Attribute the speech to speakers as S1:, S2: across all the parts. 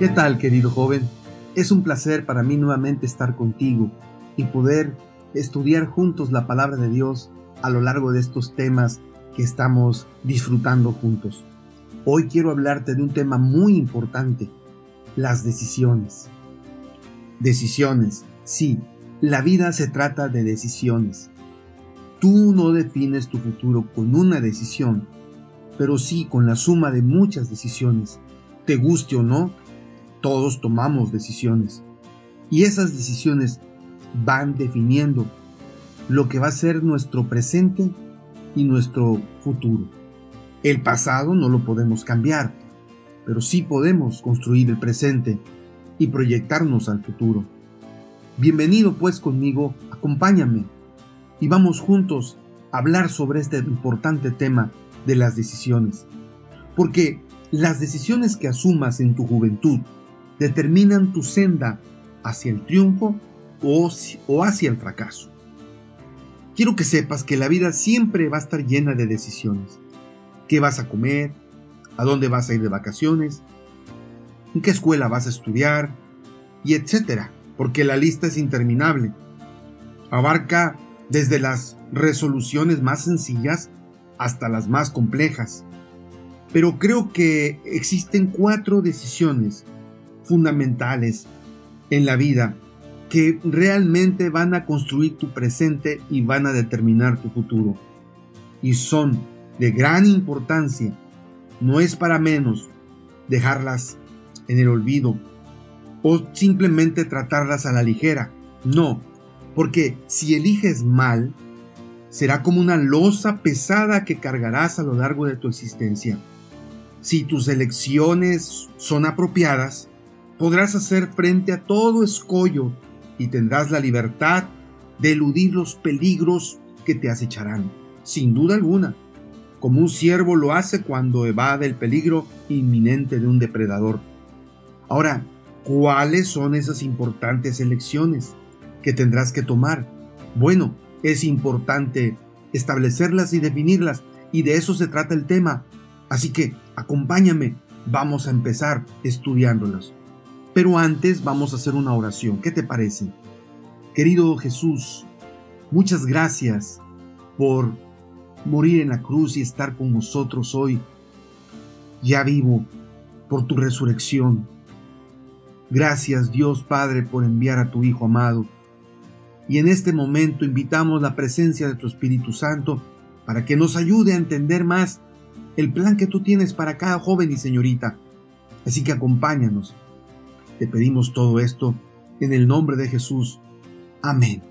S1: ¿Qué tal, querido joven? Es un placer para mí nuevamente estar contigo y poder estudiar juntos la palabra de Dios a lo largo de estos temas que estamos disfrutando juntos. Hoy quiero hablarte de un tema muy importante, las decisiones. Decisiones, sí, la vida se trata de decisiones. Tú no defines tu futuro con una decisión, pero sí con la suma de muchas decisiones. Te guste o no, todos tomamos decisiones. Y esas decisiones van definiendo lo que va a ser nuestro presente y nuestro futuro. El pasado no lo podemos cambiar, pero sí podemos construir el presente y proyectarnos al futuro. Bienvenido pues conmigo, acompáñame y vamos juntos a hablar sobre este importante tema de las decisiones. Porque las decisiones que asumas en tu juventud determinan tu senda hacia el triunfo o, hacia el fracaso. Quiero que sepas que la vida siempre va a estar llena de decisiones. ¿Qué vas a comer? ¿A dónde vas a ir de vacaciones? ¿En qué escuela vas a estudiar? Y etcétera, porque la lista es interminable. Abarca desde las resoluciones más sencillas hasta las más complejas. Pero creo que existen cuatro decisiones fundamentales en la vida que realmente van a construir tu presente y van a determinar tu futuro. Y son de gran importancia. No es para menos dejarlas en el olvido o simplemente tratarlas a la ligera. No, porque si eliges mal, será como una losa pesada que cargarás a lo largo de tu existencia. Si tus elecciones son apropiadas, podrás hacer frente a todo escollo y tendrás la libertad de eludir los peligros que te acecharán, sin duda alguna, como un ciervo lo hace cuando evade el peligro inminente de un depredador. Ahora, ¿cuáles son esas importantes elecciones que tendrás que tomar? Bueno, es importante establecerlas y definirlas, y de eso se trata el tema. Así que acompáñame, vamos a empezar estudiándolas. Pero antes vamos a hacer una oración. ¿Qué te parece? Querido Jesús, muchas gracias por morir en la cruz y estar con nosotros hoy, ya vivo, por tu resurrección. Gracias Dios Padre por enviar a tu Hijo amado. Y en este momento invitamos la presencia de tu Espíritu Santo para que nos ayude a entender más el plan que tú tienes para cada joven y señorita. Así que acompáñanos te pedimos todo esto en el nombre de Jesús. Amén.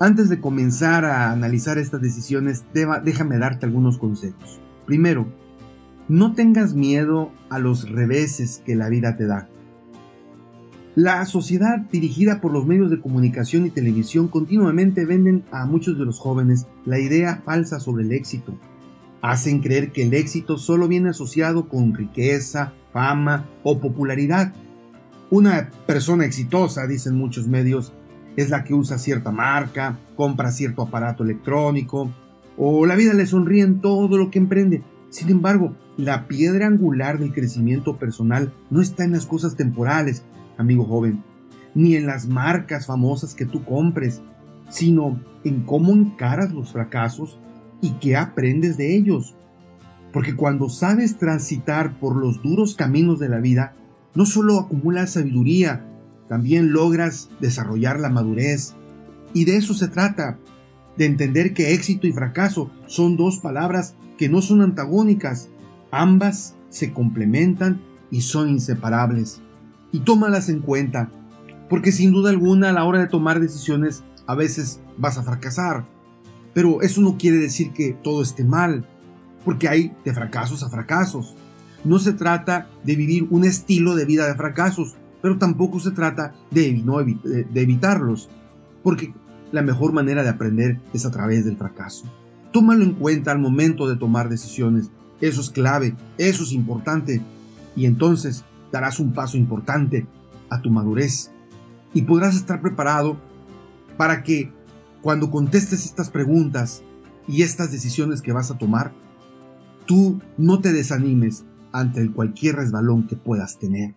S1: Antes de comenzar a analizar estas decisiones, déjame darte algunos consejos. Primero, no tengas miedo a los reveses que la vida te da. La sociedad dirigida por los medios de comunicación y televisión continuamente venden a muchos de los jóvenes la idea falsa sobre el éxito. Hacen creer que el éxito solo viene asociado con riqueza, fama o popularidad una persona exitosa, dicen muchos medios, es la que usa cierta marca, compra cierto aparato electrónico, o la vida le sonríe en todo lo que emprende. Sin embargo, la piedra angular del crecimiento personal no está en las cosas temporales, amigo joven, ni en las marcas famosas que tú compres, sino en cómo encaras los fracasos y qué aprendes de ellos. Porque cuando sabes transitar por los duros caminos de la vida, no solo acumulas sabiduría, también logras desarrollar la madurez. Y de eso se trata, de entender que éxito y fracaso son dos palabras que no son antagónicas, ambas se complementan y son inseparables. Y tómalas en cuenta, porque sin duda alguna a la hora de tomar decisiones a veces vas a fracasar. Pero eso no quiere decir que todo esté mal, porque hay de fracasos a fracasos. No se trata de vivir un estilo de vida de fracasos, pero tampoco se trata de, evitarlos, porque la mejor manera de aprender es a través del fracaso. Tómalo en cuenta al momento de tomar decisiones. Eso es clave, eso es importante. Y entonces darás un paso importante a tu madurez. Y podrás estar preparado para que cuando contestes estas preguntas y estas decisiones que vas a tomar, tú no te desanimes, ante cualquier resbalón que puedas tener.